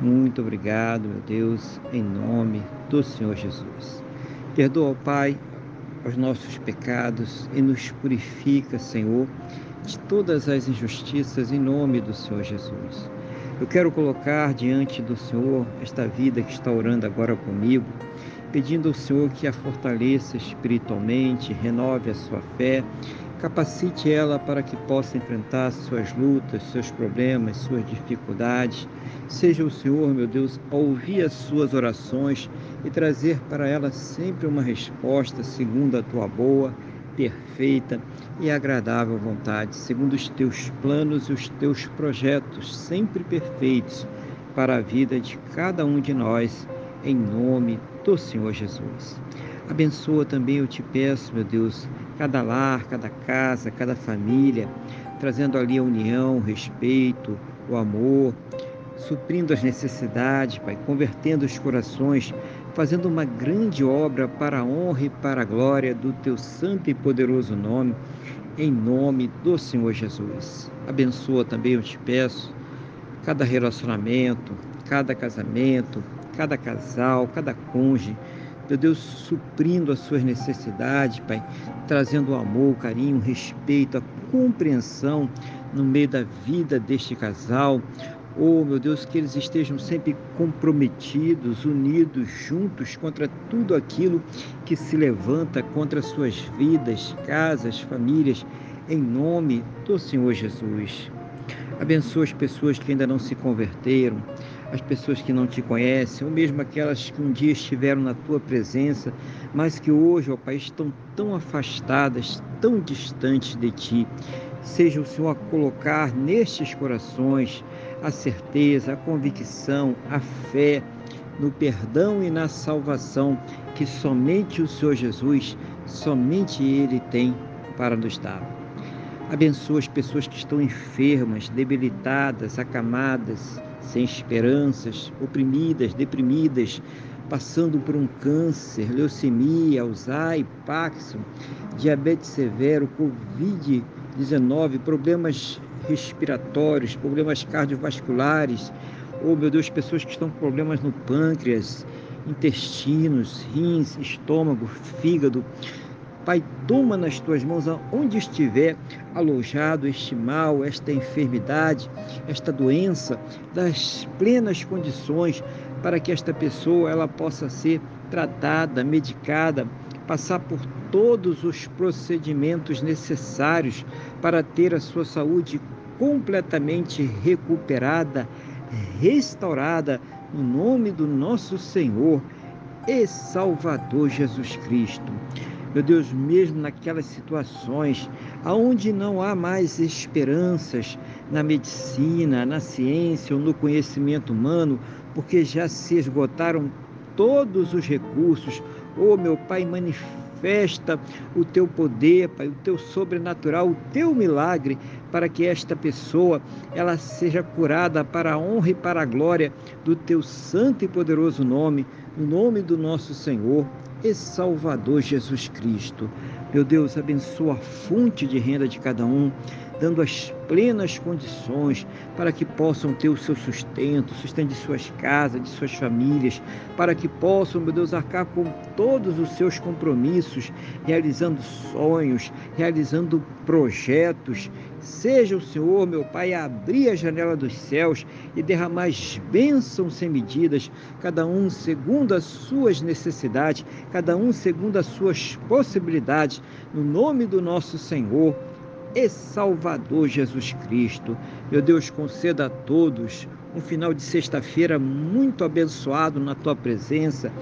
Muito obrigado, meu Deus, em nome do Senhor Jesus. Perdoa, Pai, os nossos pecados e nos purifica, Senhor, de todas as injustiças em nome do Senhor Jesus. Eu quero colocar diante do Senhor esta vida que está orando agora comigo, pedindo ao Senhor que a fortaleça espiritualmente, renove a sua fé Capacite ela para que possa enfrentar suas lutas, seus problemas, suas dificuldades. Seja o Senhor, meu Deus, a ouvir as suas orações e trazer para ela sempre uma resposta segundo a tua boa, perfeita e agradável vontade, segundo os teus planos e os teus projetos, sempre perfeitos para a vida de cada um de nós, em nome do Senhor Jesus. Abençoa também, eu te peço, meu Deus, cada lar, cada casa, cada família, trazendo ali a união, o respeito, o amor, suprindo as necessidades, Pai, convertendo os corações, fazendo uma grande obra para a honra e para a glória do teu santo e poderoso nome, em nome do Senhor Jesus. Abençoa também, eu te peço, cada relacionamento, cada casamento, cada casal, cada cônjuge, meu Deus, suprindo as suas necessidades, Pai, trazendo o amor, o carinho, o respeito, a compreensão no meio da vida deste casal. Oh, meu Deus, que eles estejam sempre comprometidos, unidos, juntos contra tudo aquilo que se levanta contra suas vidas, casas, famílias, em nome do Senhor Jesus. Abençoa as pessoas que ainda não se converteram, as pessoas que não te conhecem, ou mesmo aquelas que um dia estiveram na tua presença, mas que hoje, ó Pai, estão tão afastadas, tão distantes de ti. Seja o Senhor a colocar nestes corações a certeza, a convicção, a fé no perdão e na salvação que somente o Senhor Jesus, somente Ele tem para nos dar. Abençoa as pessoas que estão enfermas, debilitadas, acamadas, sem esperanças, oprimidas, deprimidas, passando por um câncer, leucemia, Alzheimer, Parkinson, diabetes severo, Covid-19, problemas respiratórios, problemas cardiovasculares, ou, oh, meu Deus, pessoas que estão com problemas no pâncreas, intestinos, rins, estômago, fígado, Pai, toma nas tuas mãos aonde estiver alojado este mal, esta enfermidade, esta doença, das plenas condições para que esta pessoa ela possa ser tratada, medicada, passar por todos os procedimentos necessários para ter a sua saúde completamente recuperada, restaurada no nome do nosso Senhor e Salvador Jesus Cristo. Meu Deus, mesmo naquelas situações aonde não há mais esperanças na medicina, na ciência ou no conhecimento humano, porque já se esgotaram todos os recursos. Oh, meu Pai, manifesta o teu poder, Pai, o teu sobrenatural, o teu milagre, para que esta pessoa ela seja curada para a honra e para a glória do teu santo e poderoso nome, no nome do nosso Senhor e Salvador Jesus Cristo. Meu Deus, abençoa a fonte de renda de cada um, dando as plenas condições para que possam ter o seu sustento, sustento de suas casas, de suas famílias, para que possam, meu Deus, arcar com todos os seus compromissos, realizando sonhos, realizando projetos. Seja o Senhor, meu Pai, abrir a janela dos céus e derramar as bênçãos sem medidas, cada um segundo as suas necessidades, cada um segundo as suas possibilidades, no nome do nosso Senhor e Salvador Jesus Cristo. Meu Deus, conceda a todos um final de sexta-feira muito abençoado na tua presença,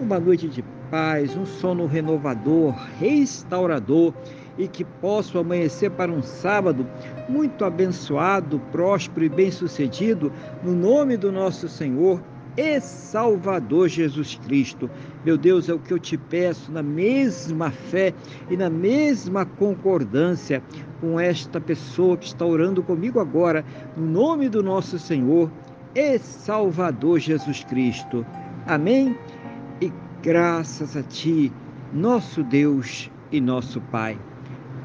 uma noite de paz, um sono renovador, restaurador e que possa amanhecer para um sábado muito abençoado, próspero e bem-sucedido, no nome do nosso Senhor e Salvador Jesus Cristo. Meu Deus, é o que eu te peço na mesma fé e na mesma concordância com esta pessoa que está orando comigo agora, no nome do nosso Senhor e Salvador Jesus Cristo. Amém? E graças a Ti, nosso Deus e nosso Pai.